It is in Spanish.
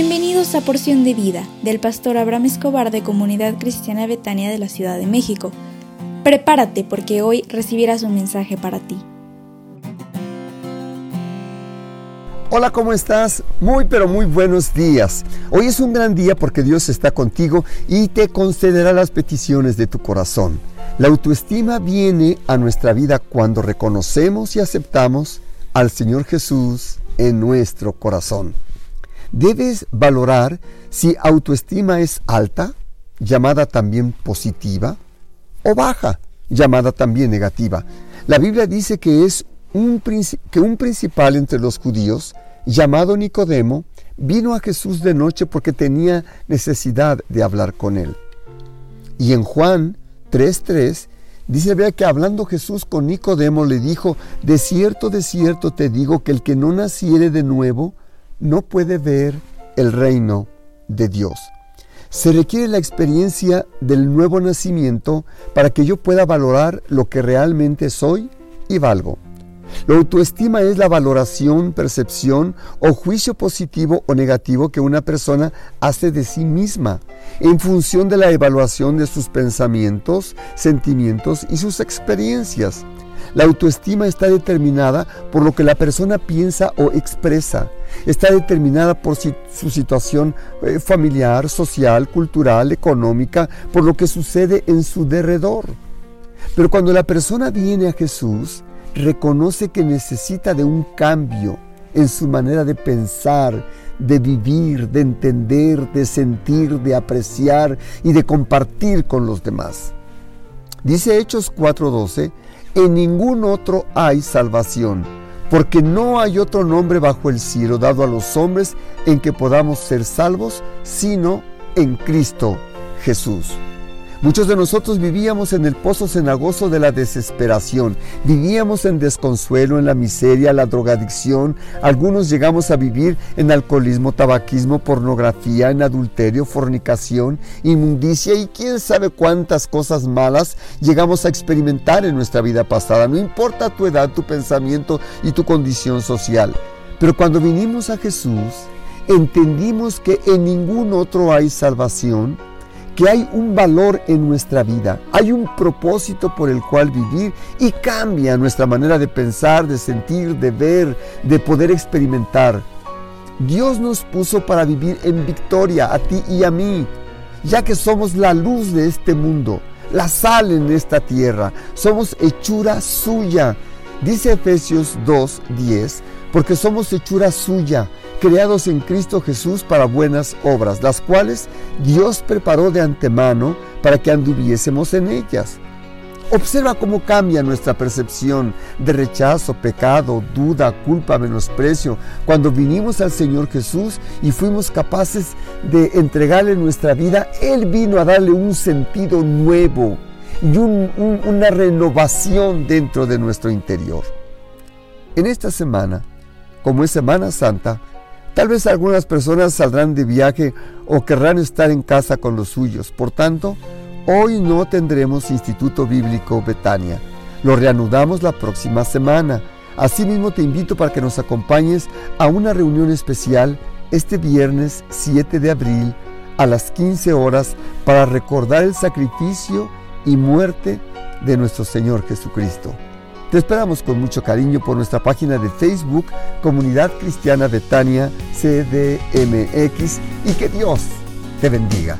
Bienvenidos a Porción de Vida del pastor Abraham Escobar de Comunidad Cristiana Betania de la Ciudad de México. Prepárate porque hoy recibirás un mensaje para ti. Hola, ¿cómo estás? Muy, pero muy buenos días. Hoy es un gran día porque Dios está contigo y te concederá las peticiones de tu corazón. La autoestima viene a nuestra vida cuando reconocemos y aceptamos al Señor Jesús en nuestro corazón. Debes valorar si autoestima es alta, llamada también positiva, o baja, llamada también negativa. La Biblia dice que es un, que un principal entre los judíos, llamado Nicodemo, vino a Jesús de noche porque tenía necesidad de hablar con él. Y en Juan 3.3 dice, vea que hablando Jesús con Nicodemo le dijo, de cierto, de cierto te digo que el que no naciere de nuevo, no puede ver el reino de Dios. Se requiere la experiencia del nuevo nacimiento para que yo pueda valorar lo que realmente soy y valgo. La autoestima es la valoración, percepción o juicio positivo o negativo que una persona hace de sí misma en función de la evaluación de sus pensamientos, sentimientos y sus experiencias. La autoestima está determinada por lo que la persona piensa o expresa. Está determinada por su situación eh, familiar, social, cultural, económica, por lo que sucede en su derredor. Pero cuando la persona viene a Jesús, reconoce que necesita de un cambio en su manera de pensar, de vivir, de entender, de sentir, de apreciar y de compartir con los demás. Dice Hechos 4:12, en ningún otro hay salvación, porque no hay otro nombre bajo el cielo dado a los hombres en que podamos ser salvos, sino en Cristo Jesús. Muchos de nosotros vivíamos en el pozo cenagoso de la desesperación, vivíamos en desconsuelo, en la miseria, la drogadicción, algunos llegamos a vivir en alcoholismo, tabaquismo, pornografía, en adulterio, fornicación, inmundicia y quién sabe cuántas cosas malas llegamos a experimentar en nuestra vida pasada, no importa tu edad, tu pensamiento y tu condición social. Pero cuando vinimos a Jesús, entendimos que en ningún otro hay salvación, que hay un valor en nuestra vida, hay un propósito por el cual vivir y cambia nuestra manera de pensar, de sentir, de ver, de poder experimentar. Dios nos puso para vivir en victoria a ti y a mí, ya que somos la luz de este mundo, la sal en esta tierra, somos hechura suya. Dice Efesios 2:10, porque somos hechura suya creados en Cristo Jesús para buenas obras, las cuales Dios preparó de antemano para que anduviésemos en ellas. Observa cómo cambia nuestra percepción de rechazo, pecado, duda, culpa, menosprecio cuando vinimos al Señor Jesús y fuimos capaces de entregarle nuestra vida. Él vino a darle un sentido nuevo y una renovación dentro de nuestro interior. En esta semana, como es Semana Santa, Tal vez algunas personas saldrán de viaje o querrán estar en casa con los suyos. Por tanto, hoy no tendremos Instituto Bíblico Betania. Lo reanudamos la próxima semana. Asimismo te invito para que nos acompañes a una reunión especial este viernes 7 de abril a las 15 horas para recordar el sacrificio y muerte de nuestro Señor Jesucristo. Te esperamos con mucho cariño por nuestra página de Facebook, Comunidad Cristiana Betania CDMX, y que Dios te bendiga.